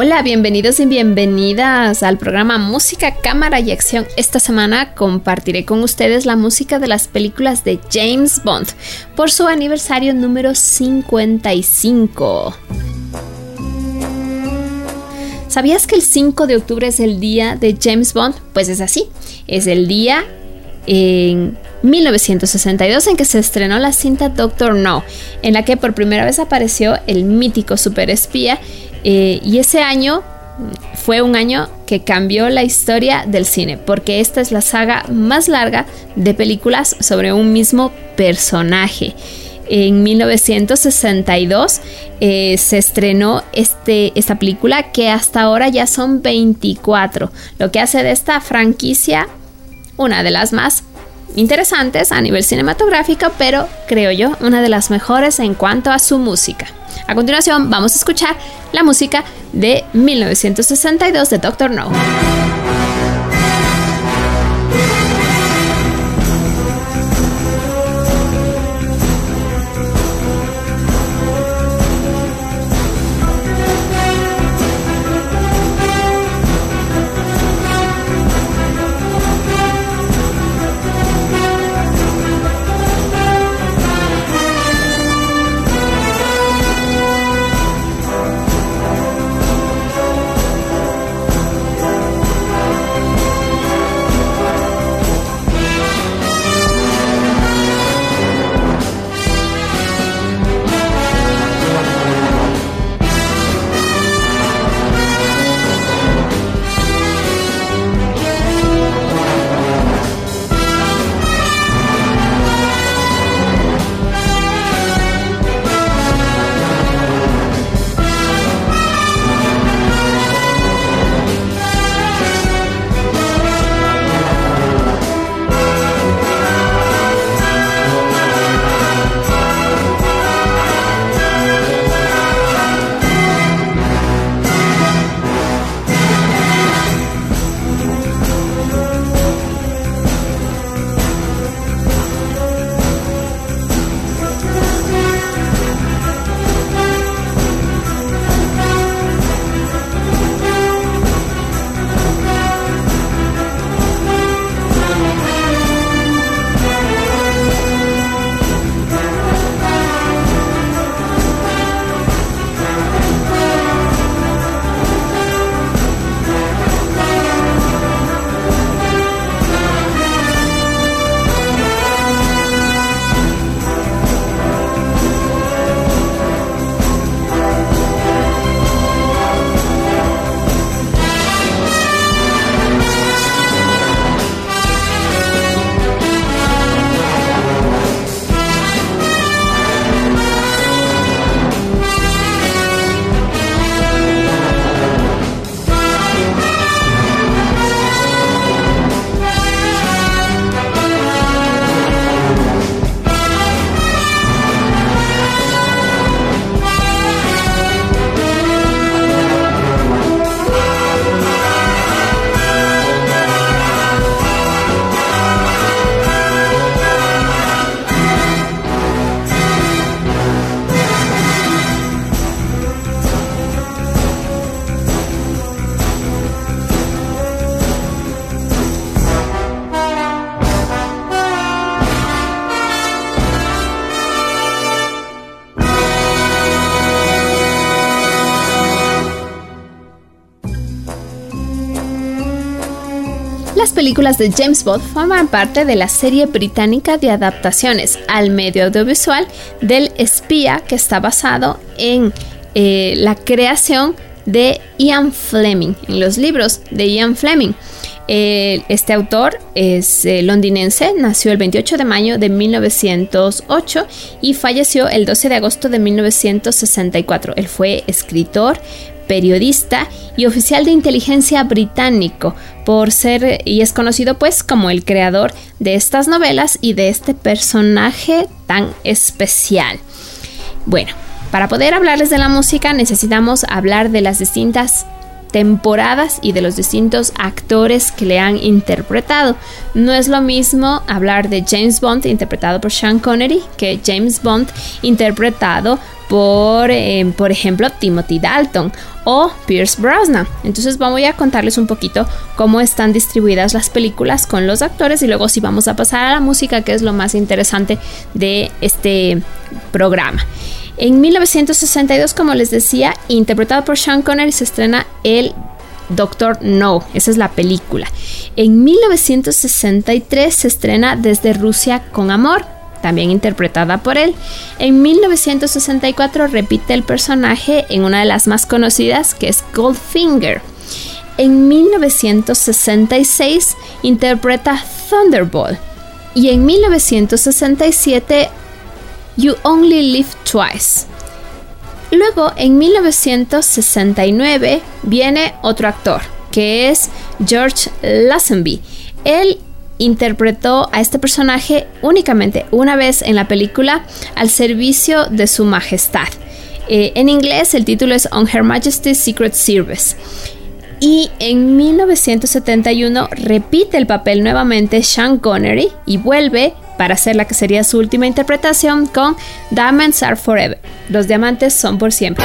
Hola, bienvenidos y bienvenidas al programa Música, Cámara y Acción. Esta semana compartiré con ustedes la música de las películas de James Bond por su aniversario número 55. ¿Sabías que el 5 de octubre es el día de James Bond? Pues es así, es el día en 1962 en que se estrenó la cinta Doctor No, en la que por primera vez apareció el mítico superespía eh, y ese año fue un año que cambió la historia del cine, porque esta es la saga más larga de películas sobre un mismo personaje. En 1962 eh, se estrenó este, esta película que hasta ahora ya son 24, lo que hace de esta franquicia una de las más interesantes a nivel cinematográfico, pero creo yo una de las mejores en cuanto a su música. A continuación vamos a escuchar la música de 1962 de Doctor No. Películas de James Bond forman parte de la serie británica de adaptaciones al medio audiovisual del espía que está basado en eh, la creación de Ian Fleming, en los libros de Ian Fleming. este autor es eh, londinense, nació el 28 de mayo de 1908 y falleció el 12 de agosto de 1964. Él fue escritor, periodista y oficial de inteligencia británico por ser y es conocido pues como el creador de estas novelas y de este personaje tan especial. Bueno, para poder hablarles de la música necesitamos hablar de las distintas temporadas y de los distintos actores que le han interpretado. No es lo mismo hablar de James Bond interpretado por Sean Connery que James Bond interpretado por, eh, por ejemplo, Timothy Dalton o Pierce Brosnan. Entonces vamos a contarles un poquito cómo están distribuidas las películas con los actores y luego si vamos a pasar a la música, que es lo más interesante de este programa. En 1962, como les decía, interpretado por Sean Connery, se estrena el Doctor No, esa es la película. En 1963 se estrena Desde Rusia con Amor, también interpretada por él. En 1964 repite el personaje en una de las más conocidas, que es Goldfinger. En 1966 interpreta Thunderbolt. Y en 1967 You Only Live Twice. Luego, en 1969, viene otro actor, que es George Lazenby. Él interpretó a este personaje únicamente una vez en la película al servicio de su majestad. Eh, en inglés el título es On Her Majesty's Secret Service. Y en 1971 repite el papel nuevamente Sean Connery y vuelve para hacer la que sería su última interpretación con Diamonds Are Forever. Los diamantes son por siempre.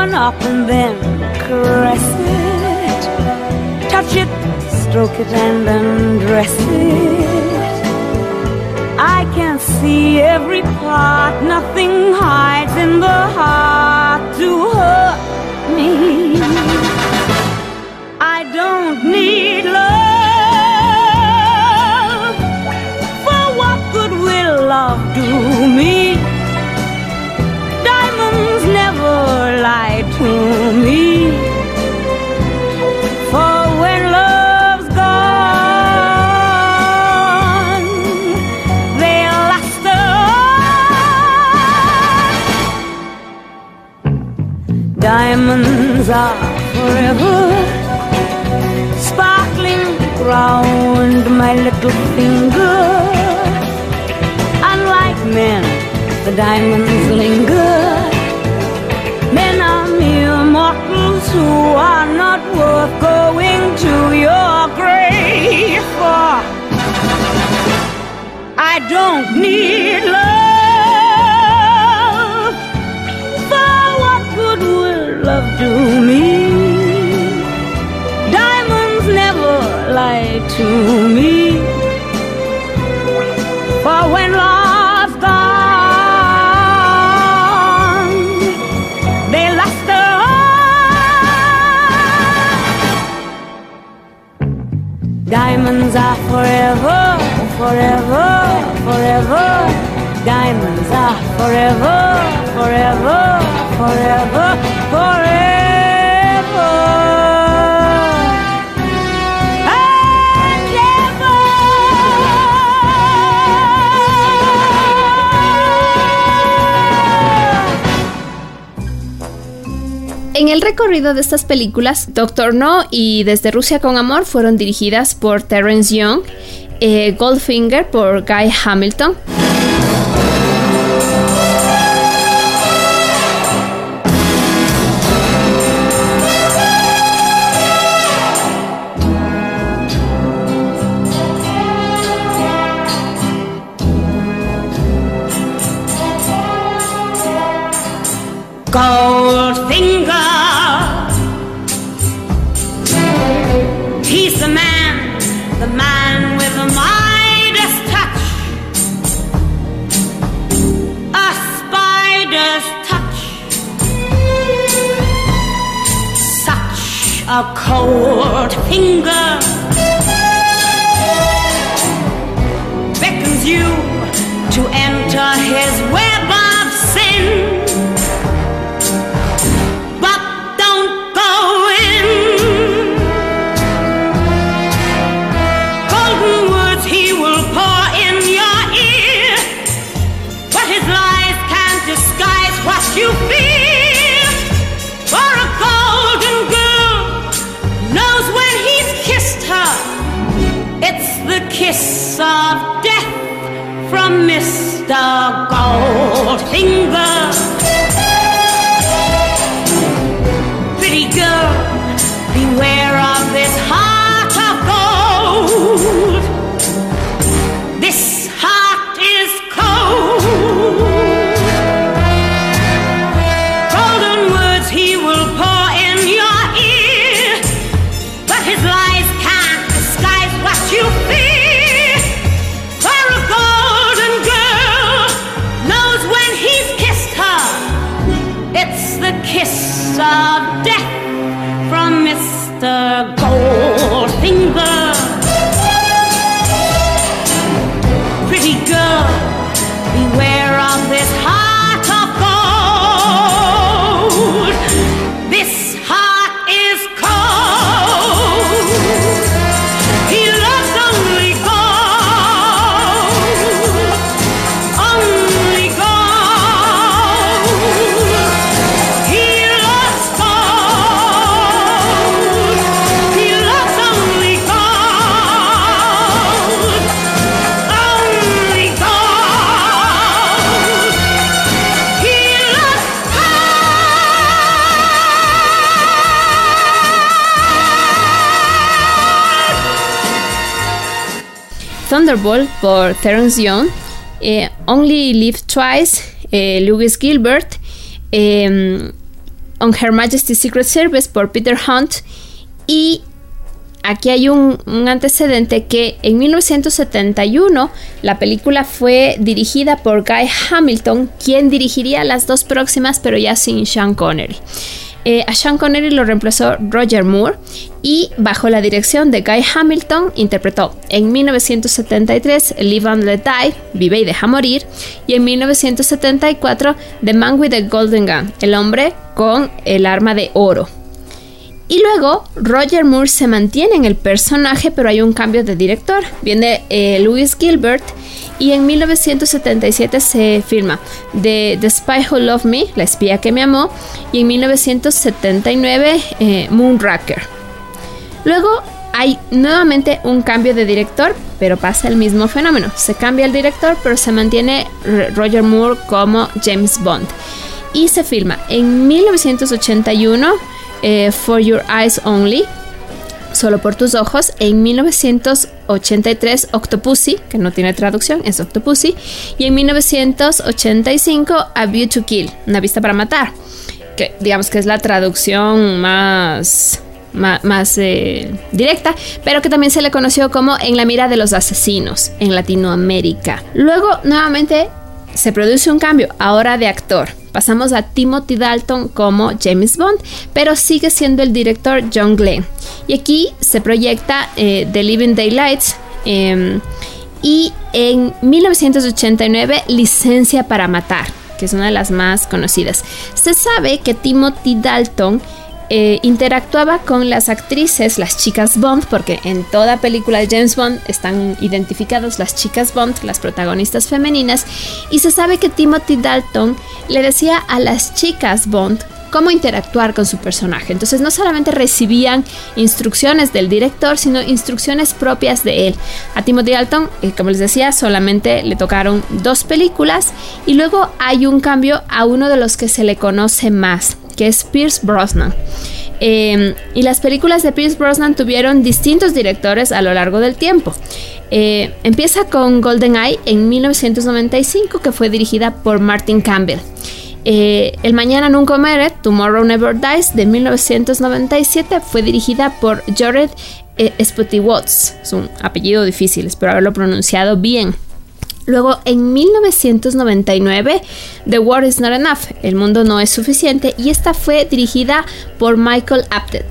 One up and then caress it. Touch it stroke it and undress it. I can see every part, nothing hides in the heart to hurt me. Diamonds are forever sparkling round my little finger. Unlike men, the diamonds linger. Men are mere mortals who are not worth going to your grave for. I don't need love. Do me? Diamonds never lie to me. For when love's gone, they last on. Diamonds are forever, forever, forever. Diamonds are forever, forever, forever, forever. En el recorrido de estas películas, Doctor No y Desde Rusia con Amor fueron dirigidas por Terence Young, eh, Goldfinger por Guy Hamilton. Cold finger. 的高兴奋。Thunderbolt por Terence Young, eh, Only Live Twice, eh, Lewis Gilbert, eh, On Her Majesty's Secret Service por Peter Hunt. Y aquí hay un, un antecedente que en 1971 la película fue dirigida por Guy Hamilton, quien dirigiría las dos próximas pero ya sin Sean Connery. Eh, a Sean Connery lo reemplazó Roger Moore y bajo la dirección de Guy Hamilton interpretó en 1973 Live and Let Die, Vive y Deja Morir, y en 1974 The Man with the Golden Gun, El hombre con el arma de oro. Y luego Roger Moore se mantiene en el personaje, pero hay un cambio de director. Viene eh, Louis Gilbert y en 1977 se filma The, Spy Who Loved Me, La espía que me amó, y en 1979 eh, Moonraker. Luego hay nuevamente un cambio de director, pero pasa el mismo fenómeno. Se cambia el director, pero se mantiene Roger Moore como James Bond. Y se filma en 1981 eh, For Your Eyes Only, Solo por tus ojos, en 1983 Octopussy, que no tiene traducción, es Octopussy, y en 1985 A View to Kill, Una vista para matar, que digamos que es la traducción más más, eh, directa, pero que también se le conoció como En la mira de los asesinos en Latinoamérica. Luego, nuevamente, se produce un cambio, ahora de actor. Pasamos a Timothy Dalton como James Bond, pero sigue siendo el director John Glenn. Y aquí se proyecta eh, The Living Daylights. em, y en 1989, Licencia para Matar, que es una de las más conocidas. Se sabe que Timothy Dalton eh, interactuaba con las actrices, las chicas Bond, porque en toda película de James Bond están identificadas las chicas Bond, las protagonistas femeninas, y se sabe que Timothy Dalton le decía a las chicas Bond cómo interactuar con su personaje. Entonces no solamente recibían instrucciones del director, sino instrucciones propias de él. A Timothy Dalton, eh, como les decía, solamente le tocaron dos películas y luego hay un cambio a uno de los que se le conoce más, que es Pierce Brosnan. Em, y las películas de Pierce Brosnan tuvieron distintos directores a lo largo del tiempo. Eh, empieza con GoldenEye en 1995, que fue dirigida por Martin Campbell. Eh, el Mañana Nunca Muere, Tomorrow Never Dies, de 1997, fue dirigida por Jared eh, Watts. Es un apellido difícil, espero haberlo pronunciado bien. Luego, en 1999, The War is Not Enough, El mundo no es suficiente, y esta fue dirigida por Michael Apted.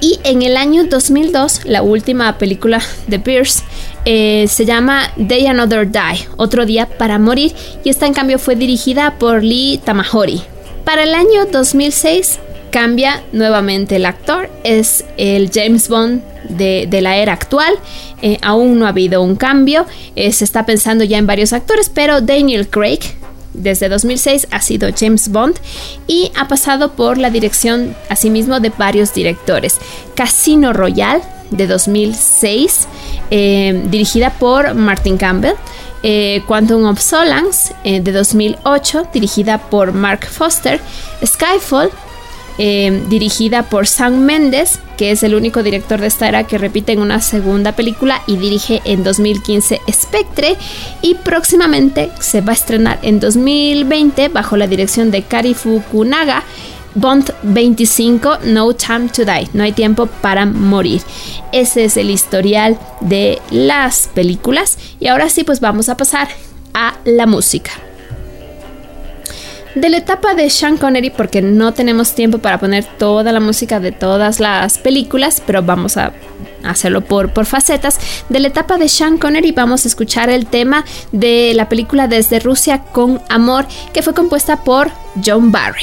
Y en el año 2002, la última película de Pierce eh, se llama Day Another Die, Otro Día para Morir, y esta en cambio fue dirigida por Lee Tamahori. Para el año 2006 cambia nuevamente el actor, es el James Bond de, la era actual. Eh, aún no ha habido un cambio, eh, se está pensando ya en varios actores, pero Daniel Craig desde 2006 ha sido James Bond y ha pasado por la dirección asimismo de varios directores. Casino Royale de 2006, eh, dirigida por Martin Campbell. Quantum of Solans de 2008, dirigida por Mark Foster. Skyfall eh, dirigida por Sam Mendes, que es el único director de esta era que repite en una segunda película y dirige en 2015 Spectre y próximamente se va a estrenar en 2020 bajo la dirección de Kari Fukunaga. Bond 25, No Time to Die, no hay tiempo para morir. Ese es el historial de las películas y ahora sí pues vamos a pasar a la música de la etapa de Sean Connery, porque no tenemos tiempo para poner toda la música de todas las películas, pero vamos a hacerlo por, por facetas. De la etapa de Sean Connery vamos a escuchar el tema de la película Desde Rusia con Amor, que fue compuesta por John Barry.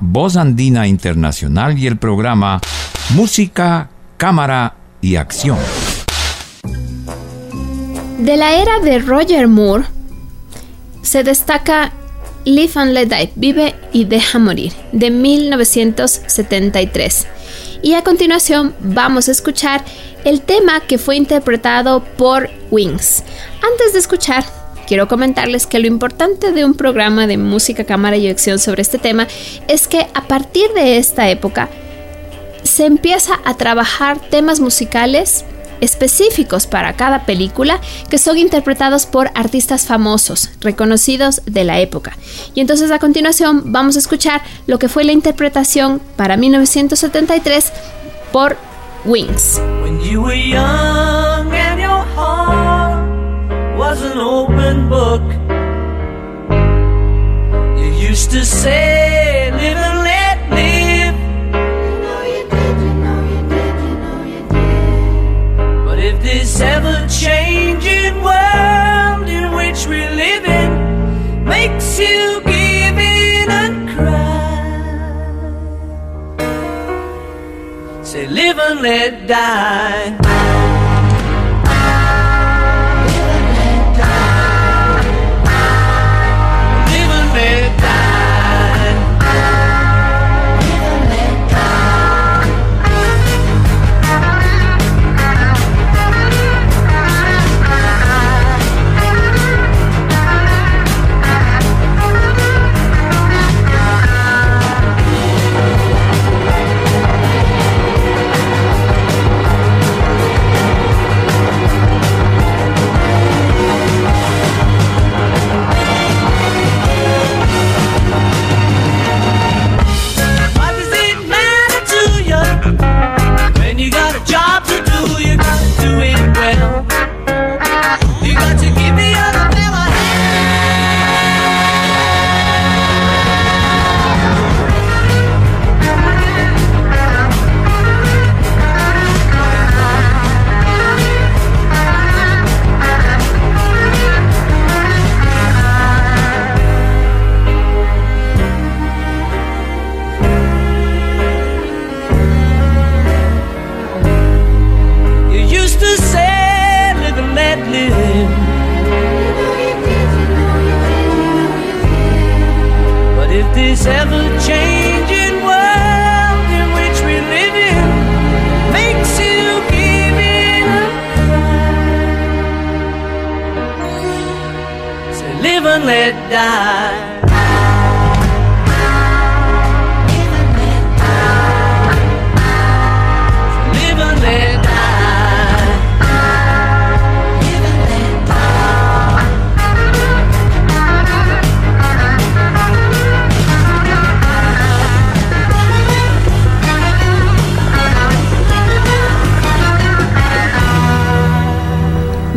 Voz Andina Internacional y el programa Música, Cámara y Acción. De la era de Roger Moore se destaca Live and Let Die, Vive y Deja Morir, de 1973. Y a continuación vamos a escuchar el tema que fue interpretado por Wings. Antes de escuchar, quiero comentarles que lo importante de un programa de música, cámara y acción sobre este tema es que a partir de esta época se empieza a trabajar temas musicales específicos para cada película que son interpretados por artistas famosos, reconocidos de la época. Y entonces a continuación vamos a escuchar lo que fue la interpretación para 1973 por Wings. Was an open book, you used to say, live and let live. You know you did, you know you did, you know you did. But if this ever changing world in which we live in makes you give in and cry, say, live and let die.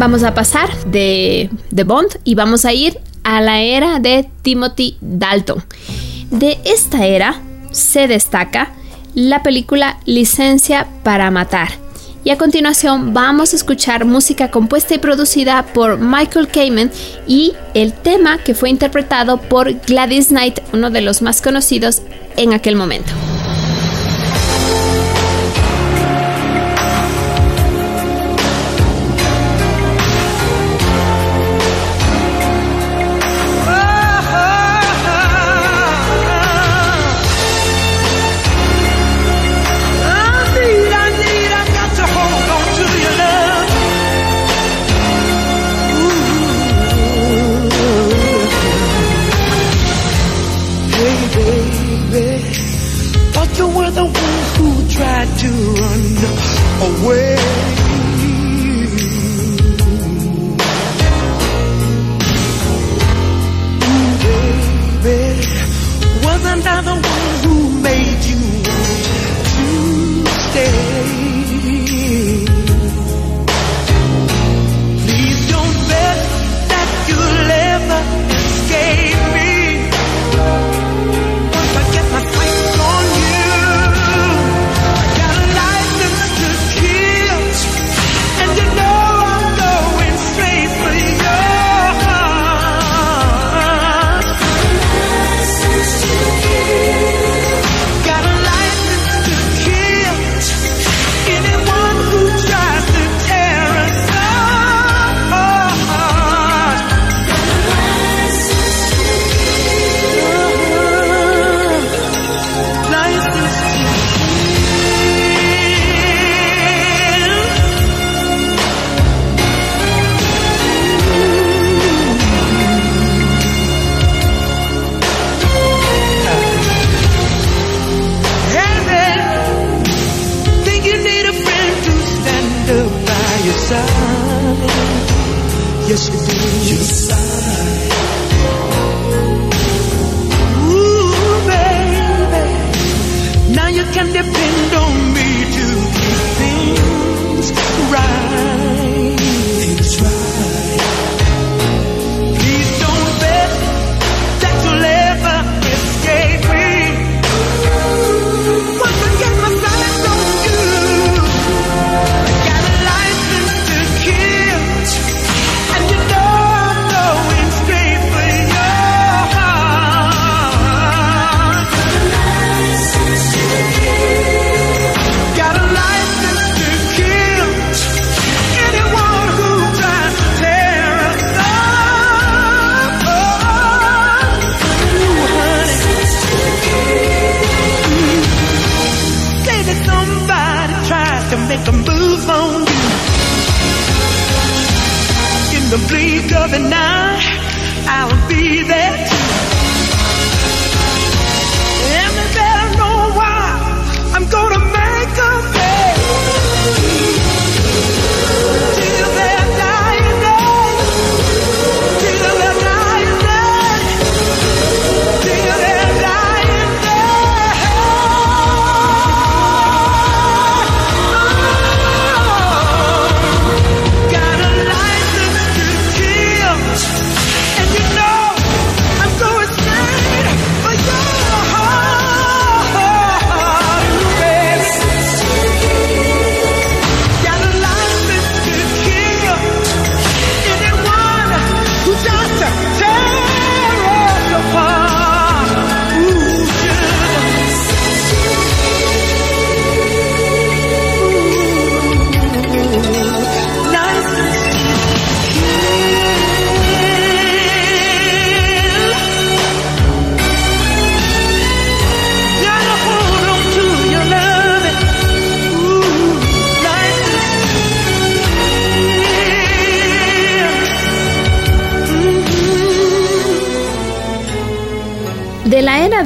Vamos a pasar de, de Bond y vamos a ir a la era de Timothy Dalton. De esta era se destaca la película Licencia para Matar. Y a continuación vamos a escuchar música compuesta y producida por Michael Kamen y el tema que fue interpretado por Gladys Knight, uno de los más conocidos en aquel momento.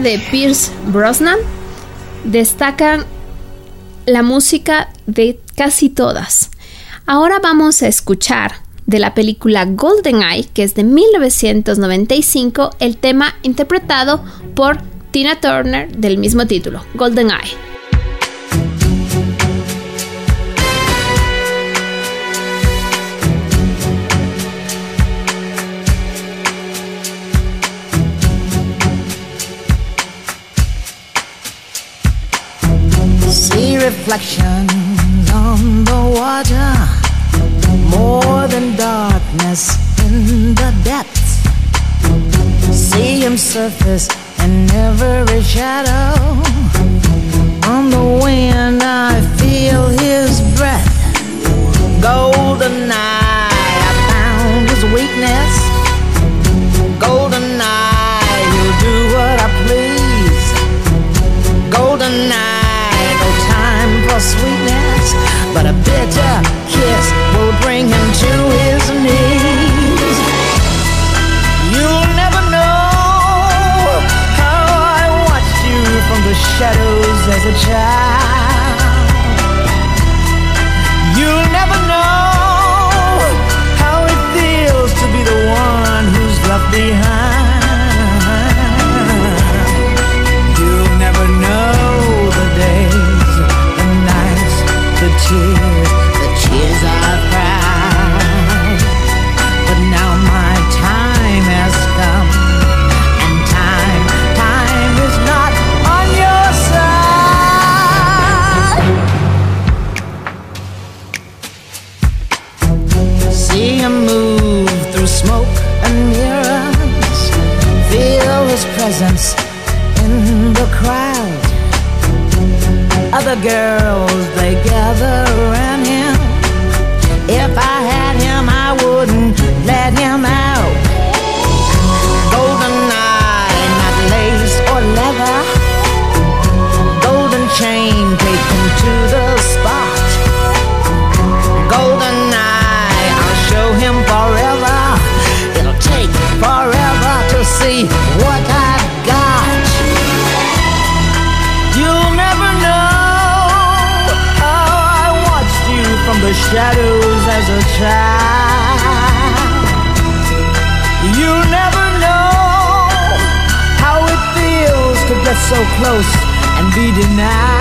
De Pierce Brosnan destacan la música de casi todas. Ahora vamos a escuchar de la película GoldenEye, que es de 1995, el tema interpretado por Tina Turner del mismo título, GoldenEye. Reflections on the water, more than darkness in the depths. See him surface in every shadow. On the wind, I feel his breath. Golden eye, bitter kiss will bring him to his knees. You'll never know how I watched you from the shadows as a child. You'll never know how it feels to be the one who's left behind. The tears, the tears I've cried. But now my time has come, and time, time is not on your side. See him move through smoke and mirrors, feel his presence in the crowd. Other girls, so close and be denied.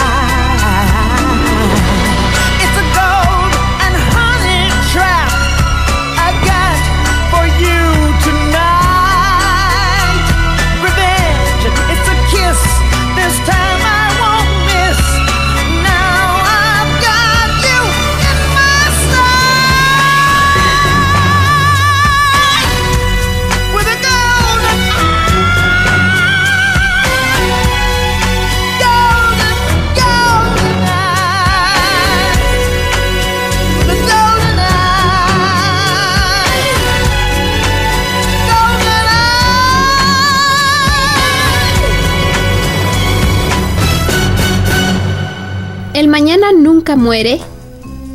Mañana Nunca Muere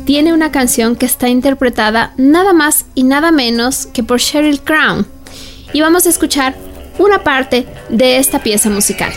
tiene una canción que está interpretada nada más y nada menos que por Sheryl Crown. Y vamos a escuchar una parte de esta pieza musical.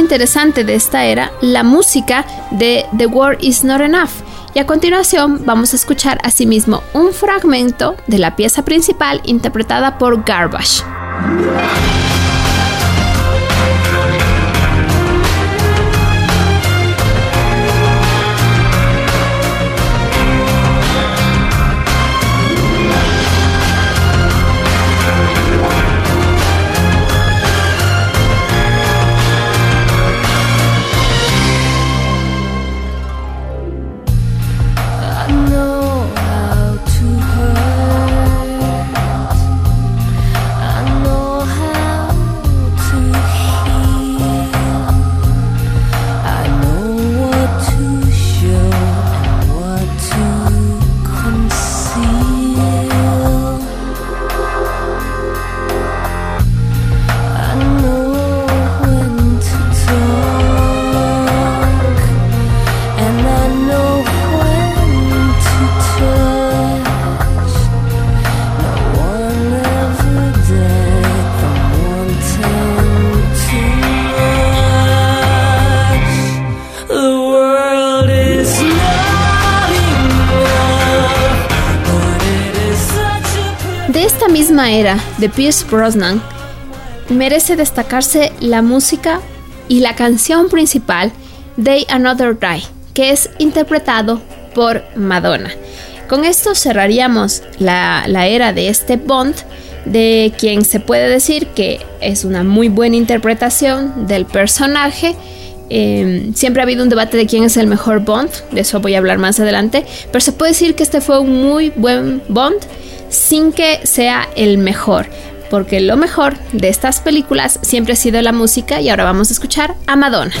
Interesante de esta era la música de The War Is Not Enough. Y a continuación vamos a escuchar asimismo un fragmento de la pieza principal interpretada por Garbage. Era de Pierce Brosnan, merece destacarse la música y la canción principal Day Another Die, que es interpretado por Madonna. Con esto cerraríamos la, la era de este Bond, de quien se puede decir que es una muy buena interpretación del personaje. Eh, siempre ha habido un debate de quién es el mejor Bond, de eso voy a hablar más adelante, pero se puede decir que este fue un muy buen Bond sin que sea el mejor, porque lo mejor de estas películas siempre ha sido la música y ahora vamos a escuchar a Madonna.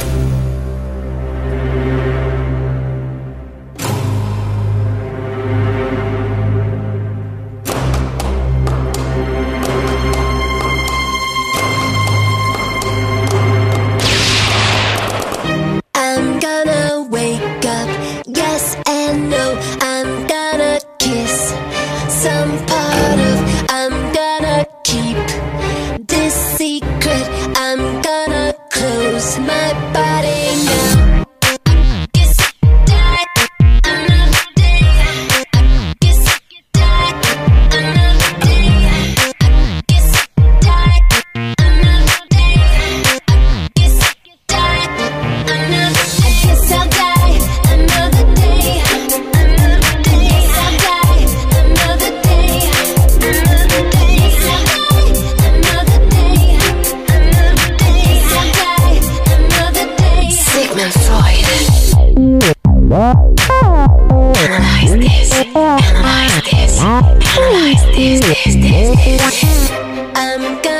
What is this? this, this, this? I'm gonna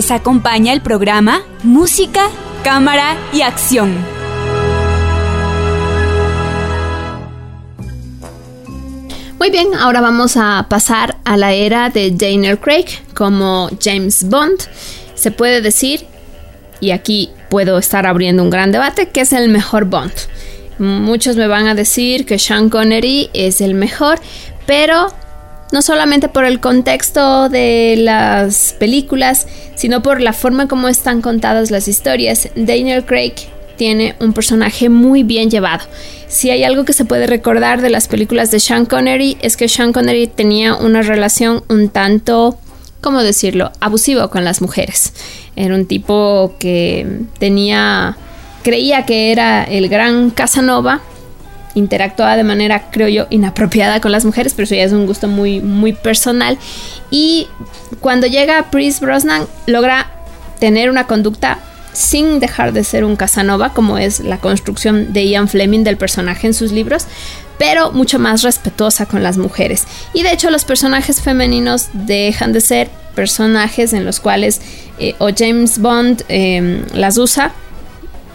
Les acompaña el programa Música, Cámara y Acción. Muy bien, ahora vamos a pasar a la era de Daniel Craig como James Bond. Se puede decir, y aquí puedo estar abriendo un gran debate, que es el mejor Bond. Muchos me van a decir que Sean Connery es el mejor, pero no solamente por el contexto de las películas, sino por la forma como están contadas las historias. Daniel Craig tiene un personaje muy bien llevado. Si hay algo que se puede recordar de las películas de Sean Connery es que Sean Connery tenía una relación un tanto, ¿cómo decirlo?, abusivo con las mujeres. Era un tipo que tenía, creía que era el gran Casanova, interactuaba de manera, creo yo, inapropiada con las mujeres, pero eso ya es un gusto muy, muy personal. Y cuando llega Pierce Brosnan, logra tener una conducta sin dejar de ser un Casanova, como es la construcción de Ian Fleming del personaje en sus libros, pero mucho más respetuosa con las mujeres. Y de hecho los personajes femeninos dejan de ser personajes en los cuales eh, o James Bond eh, las usa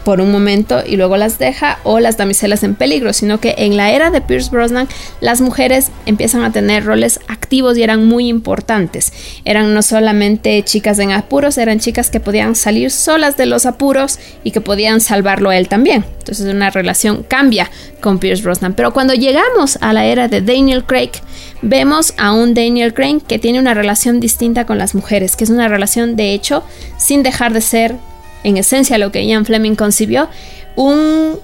por un momento y luego las deja o las damiselas en peligro, sino que en la era de Pierce Brosnan las mujeres empiezan a tener roles activos y eran muy importantes. Eran no solamente chicas en apuros, eran chicas que podían salir solas de los apuros y que podían salvarlo a él también. Entonces una relación cambia con Pierce Brosnan. Pero cuando llegamos a la era de Daniel Craig, vemos a un Daniel Craig que tiene una relación distinta con las mujeres, que es una relación de hecho sin dejar de ser en esencia lo que Ian Fleming concibió, un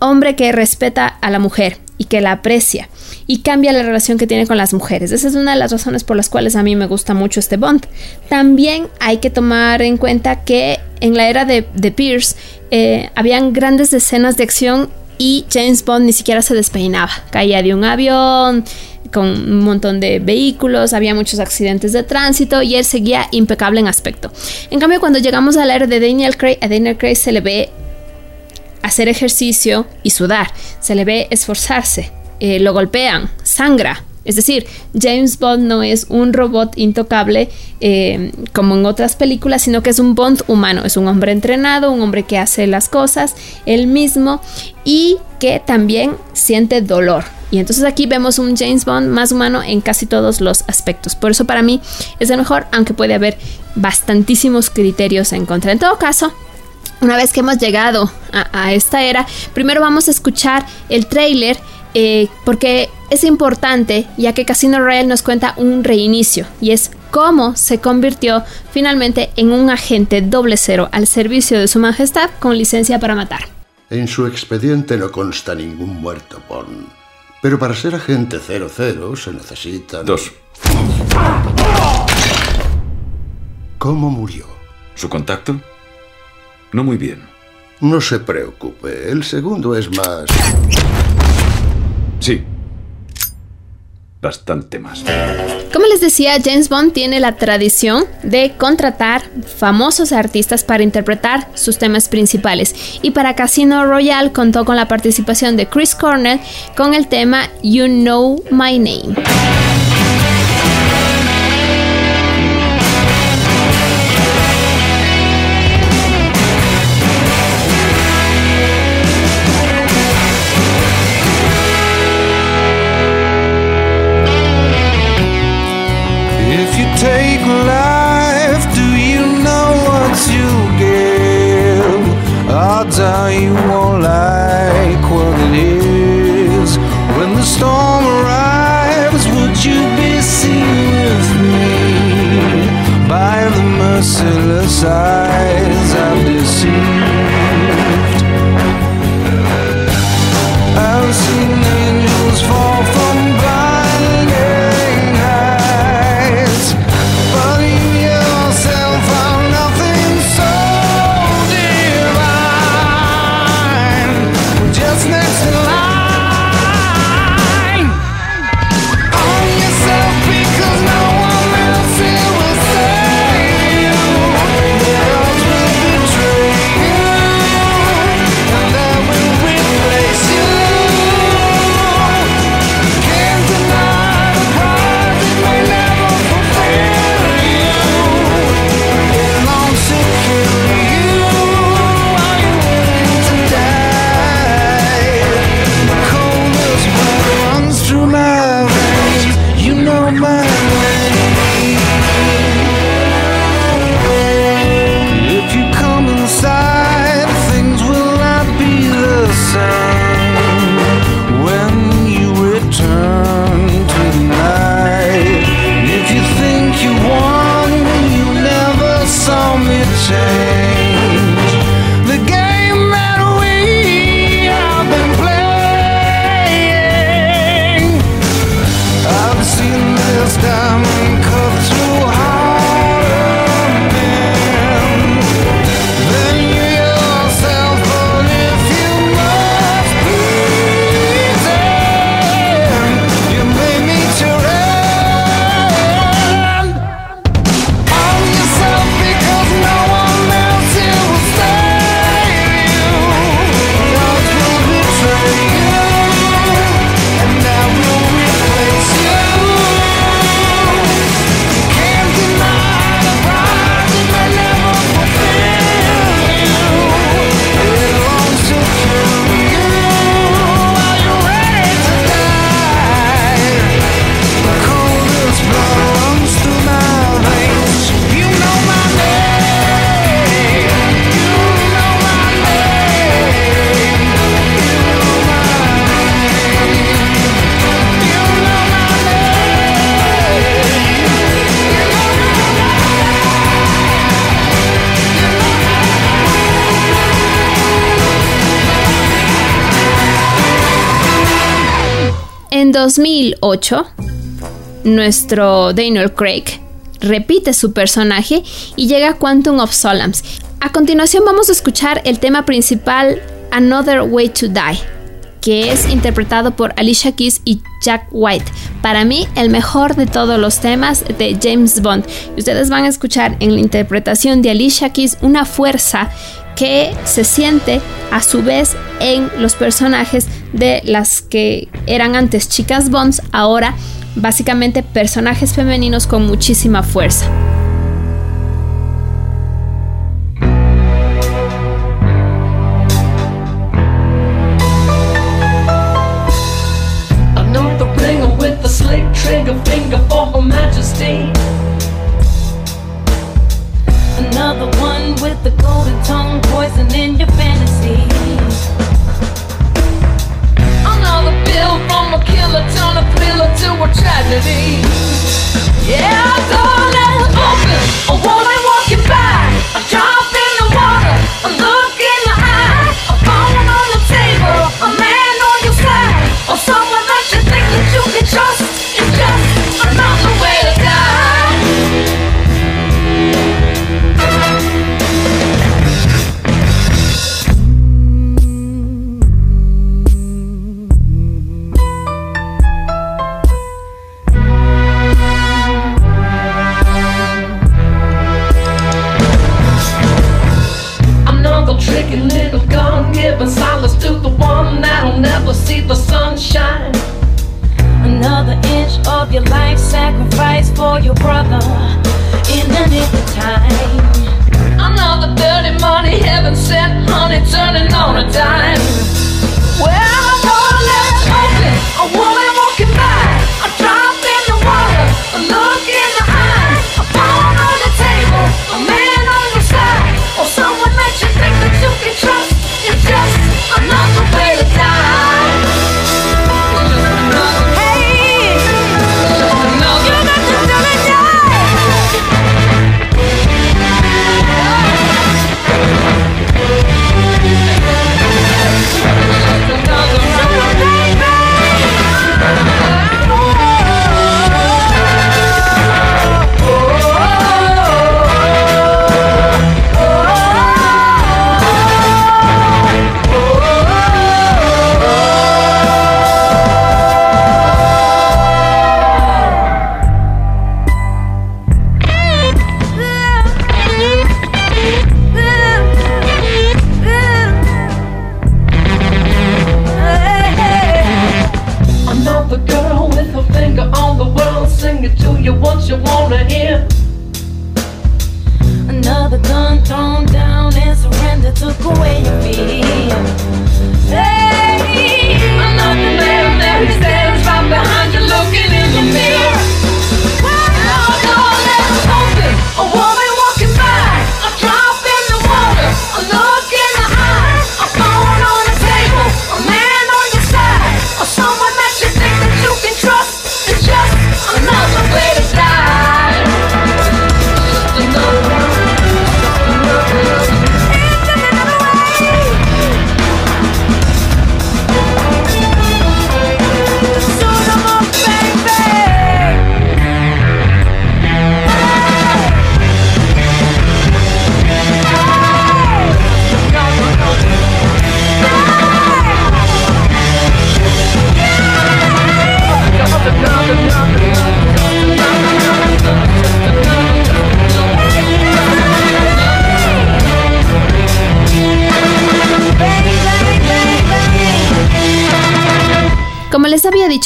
hombre que respeta a la mujer y que la aprecia y cambia la relación que tiene con las mujeres. Esa es una de las razones por las cuales a mí me gusta mucho este Bond. También hay que tomar en cuenta que en la era de, Pierce eh, habían grandes escenas de acción y James Bond ni siquiera se despeinaba. Caía de un avión, con un montón de vehículos, había muchos accidentes de tránsito y él seguía impecable en aspecto. En cambio, cuando llegamos a la de Daniel Craig, a Daniel Craig se le ve hacer ejercicio y sudar, se le ve esforzarse, eh, lo golpean, sangra. Es decir, James Bond no es un robot intocable eh, como en otras películas, sino que es un Bond humano, es un hombre entrenado, un hombre que hace las cosas él mismo y que también siente dolor. Y entonces aquí vemos un James Bond más humano en casi todos los aspectos. Por eso para mí es el mejor, aunque puede haber bastantísimos criterios en contra. En todo caso, una vez que hemos llegado a, a esta era, primero vamos a escuchar el trailer eh, porque es importante ya que Casino Royale nos cuenta un reinicio y es cómo se convirtió finalmente en un agente doble cero al servicio de su majestad con licencia para matar. En su expediente no consta ningún muerto, Bond. Pero para ser agente 00 se necesitan... Dos. ¿Cómo murió? ¿Su contacto? No muy bien. No se preocupe, el segundo es más... Sí. Bastante más. Como les decía, James Bond tiene la tradición de contratar famosos artistas para interpretar sus temas principales. Y para Casino Royale contó con la participación de Chris Cornell con el tema You Know My Name. Are you won't like what it is. When the storm arrives, would you be seen with me by the merciless eyes I've deceived? 2008, nuestro Daniel Craig repite su personaje y llega a Quantum of Solace. A continuación vamos a escuchar el tema principal Another Way to Die, que es interpretado por Alicia Keys y Jack White. Para mí, el mejor de todos los temas de James Bond. Ustedes van a escuchar en la interpretación de Alicia Keys una fuerza que se siente a su vez en los personajes de las que eran antes chicas Bonds, ahora básicamente personajes femeninos con muchísima fuerza.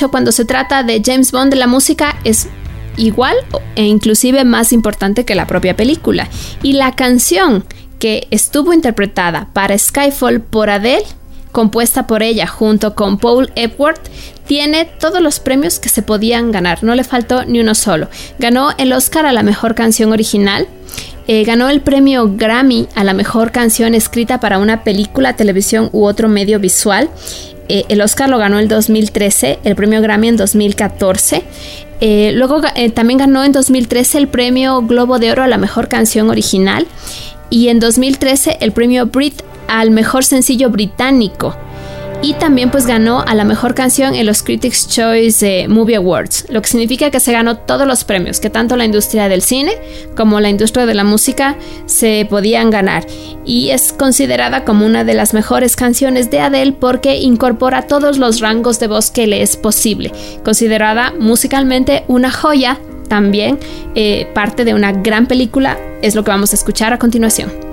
Cuando se trata de James Bond, la música es igual e inclusive más importante que la propia película. Y la canción que estuvo interpretada para Skyfall por Adele, compuesta por ella junto con Paul Epworth, tiene todos los premios que se podían ganar, no le faltó ni uno solo. Ganó el Oscar a la mejor canción original, eh, ganó el premio Grammy a la mejor canción escrita para una película, televisión u otro medio visual. Eh, el Oscar lo ganó en 2013, el premio Grammy en 2014. Eh, luego eh, también ganó en 2013 el premio Globo de Oro a la mejor canción original y en 2013 el premio Brit al mejor sencillo británico. Y también pues ganó a la mejor canción en los Critics Choice Movie Awards, lo que significa que se ganó todos los premios que tanto la industria del cine como la industria de la música se podían ganar y es considerada como una de las mejores canciones de Adele porque incorpora todos los rangos de voz que le es posible, considerada musicalmente una joya también eh, parte de una gran película es lo que vamos a escuchar a continuación.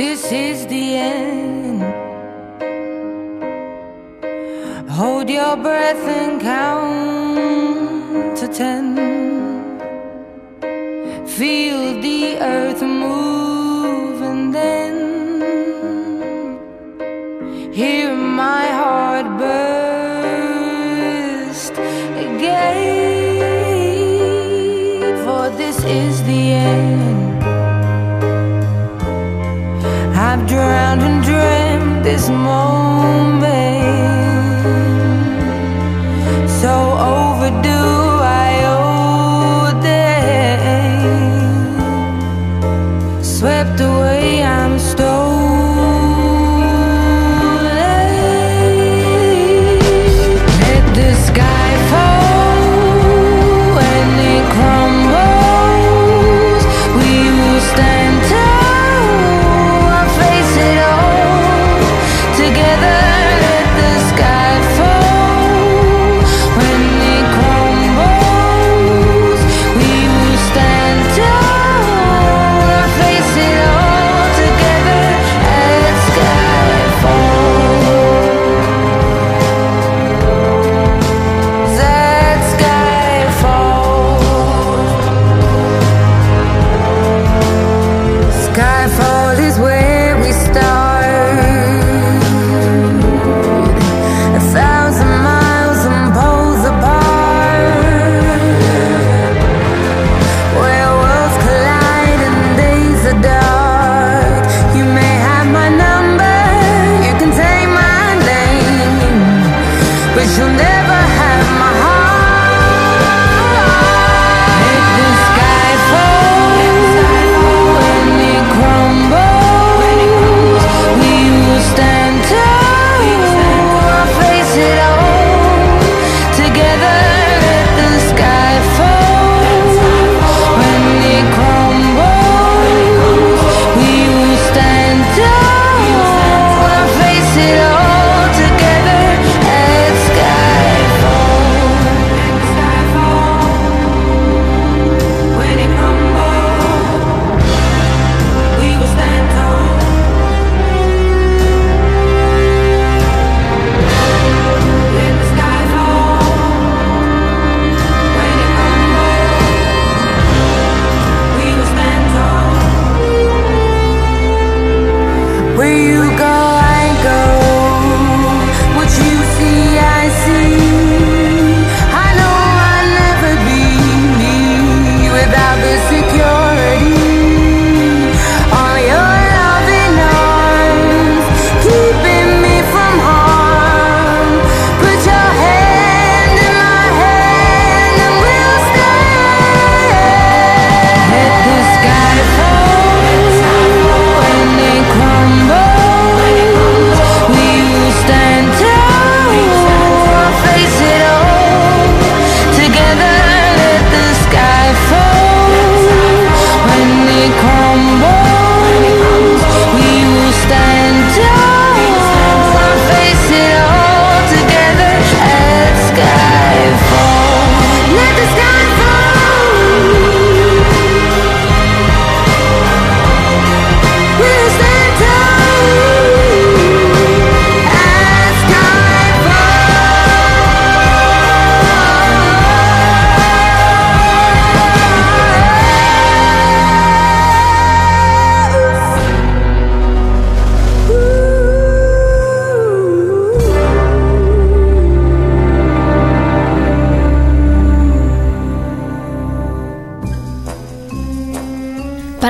This is the end. Hold your breath and count to ten. Feel the earth move and then hear my heart burst again. For this is the end. I've drowned and dreamt this moment.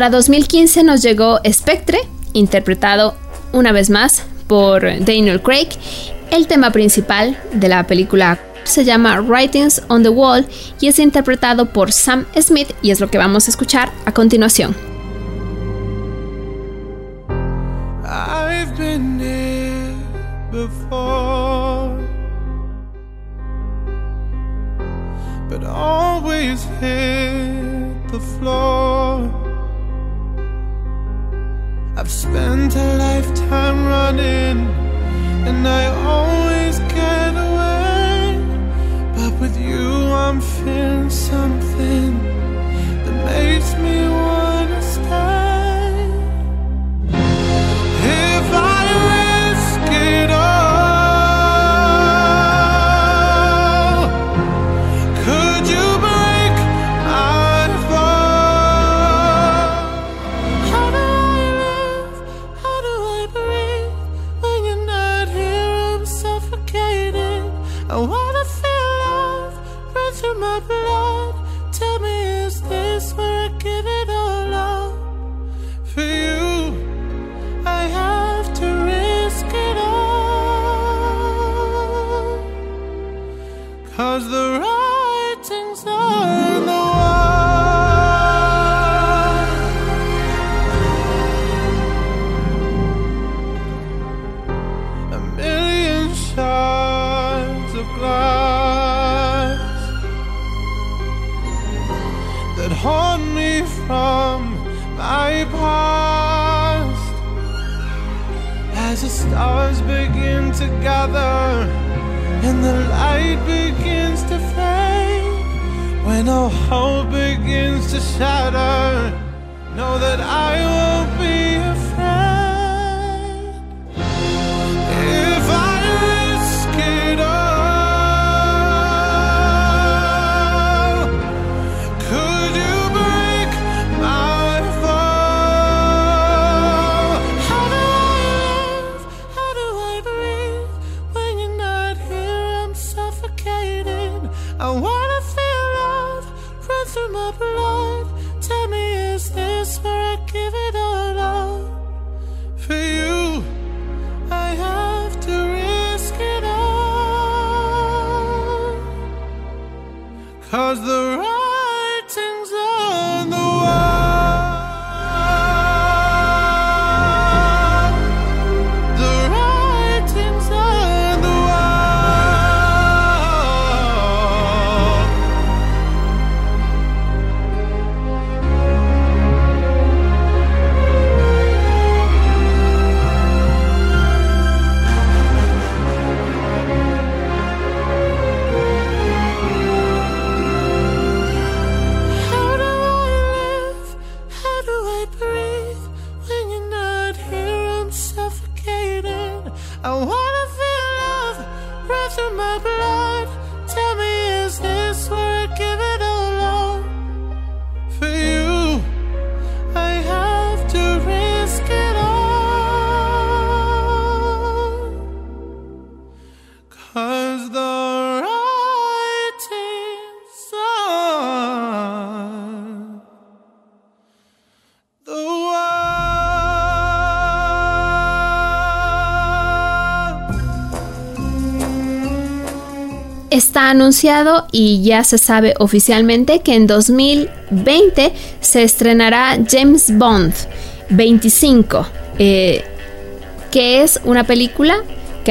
Para 2015 nos llegó Spectre, interpretado una vez más por Daniel Craig. El tema principal de la película se llama Writings on the Wall y es interpretado por Sam Smith y es lo que vamos a escuchar a continuación. Anunciado y ya se sabe oficialmente que en 2020 se estrenará James Bond 25, eh, que es una película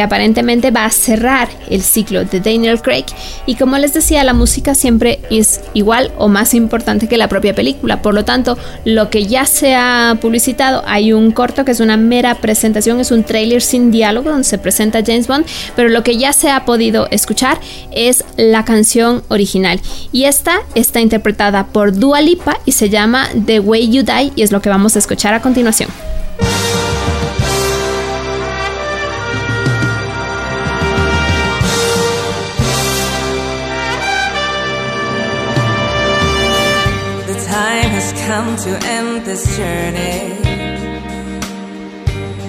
aparentemente va a cerrar el ciclo de Daniel Craig. Y como les decía la música siempre es igual o más importante que la propia película. Por lo tanto lo que ya se ha publicitado hay un corto que es una mera presentación es un trailer sin diálogo donde se presenta James Bond pero lo que ya se ha podido escuchar es la canción original. Y esta está interpretada por Dua Lipa y se llama The Way You Die y es lo que vamos a escuchar a continuación to end this journey.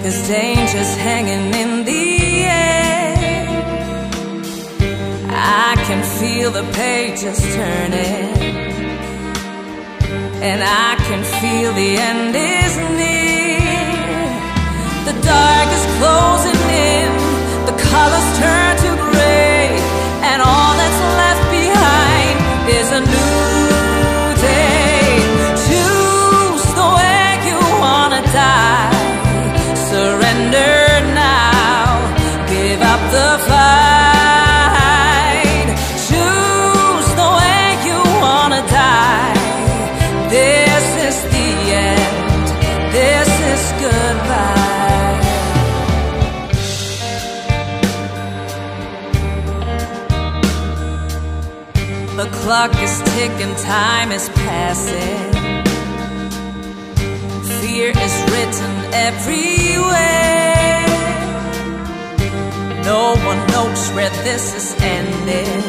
There's dangers hanging in the air. I can feel the pages turning. And I can feel the end is near. The dark is closing in. The colors turn to gray. And all clock is ticking, time is passing. Fear is written everywhere. No one knows where this is ending.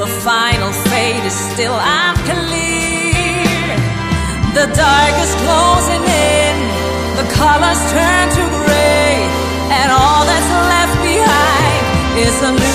The final fate is still unclear. The dark is closing in, the colors turn to gray, and all that's left behind is a new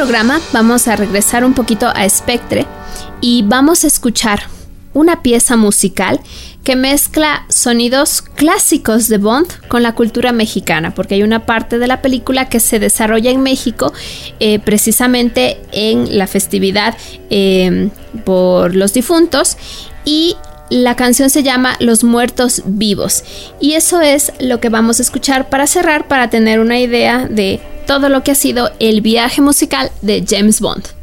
programa vamos a regresar un poquito a Spectre y vamos a escuchar una pieza musical que mezcla sonidos clásicos de Bond con la cultura mexicana, porque hay una parte de la película que se desarrolla en México eh, precisamente en la festividad eh, por los difuntos y la canción se llama Los Muertos Vivos. Y eso es lo que vamos a escuchar para cerrar para tener una idea de todo lo que ha sido el viaje musical de James Bond.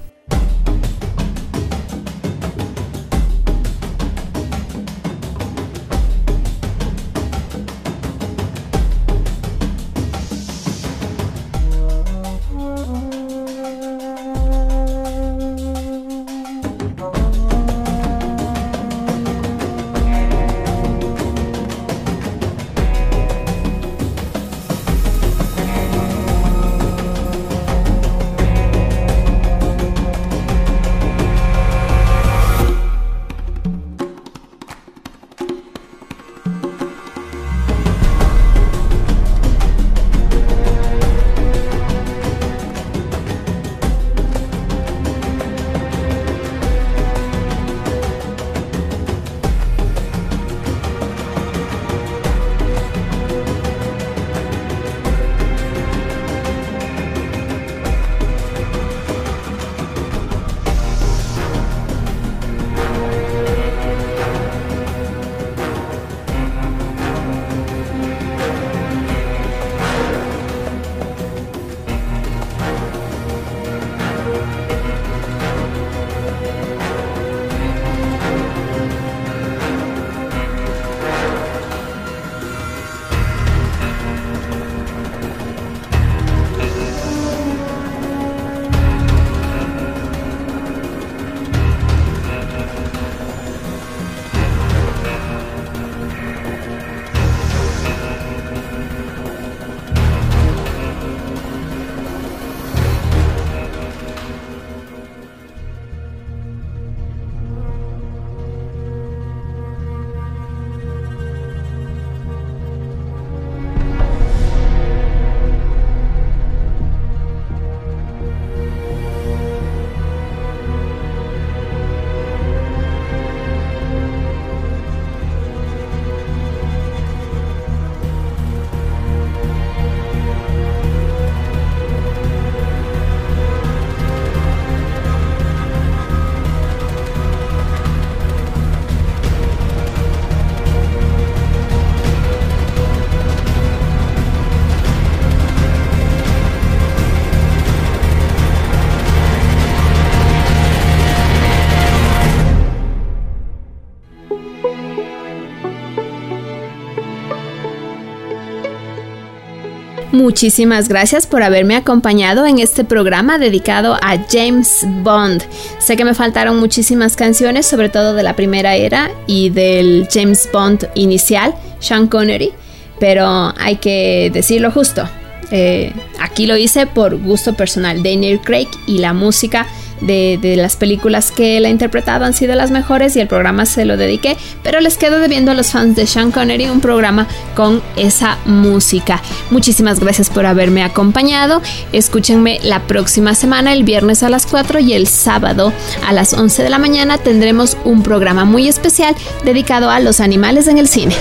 Muchísimas gracias por haberme acompañado en este programa dedicado a James Bond. Sé que me faltaron muchísimas canciones, sobre todo de la primera era y del James Bond inicial, Sean Connery, pero hay que decirlo justo. Eh, aquí lo hice por gusto personal. Daniel Craig y la música de, de, las películas que él ha interpretado han sido las mejores y el programa se lo dediqué, pero les quedo debiendo a los fans de Sean Connery un programa con esa música. Muchísimas gracias por haberme acompañado. Escúchenme la próxima semana, el viernes a las 4 y el sábado a las 11 de la mañana tendremos un programa muy especial dedicado a los animales en el cine.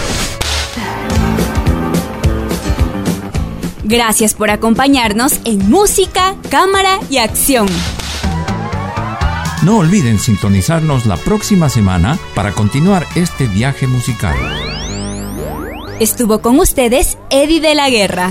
Gracias por acompañarnos en Música, Cámara y Acción. No olviden sintonizarnos la próxima semana para continuar este viaje musical. Estuvo con ustedes Eddie de la Guerra.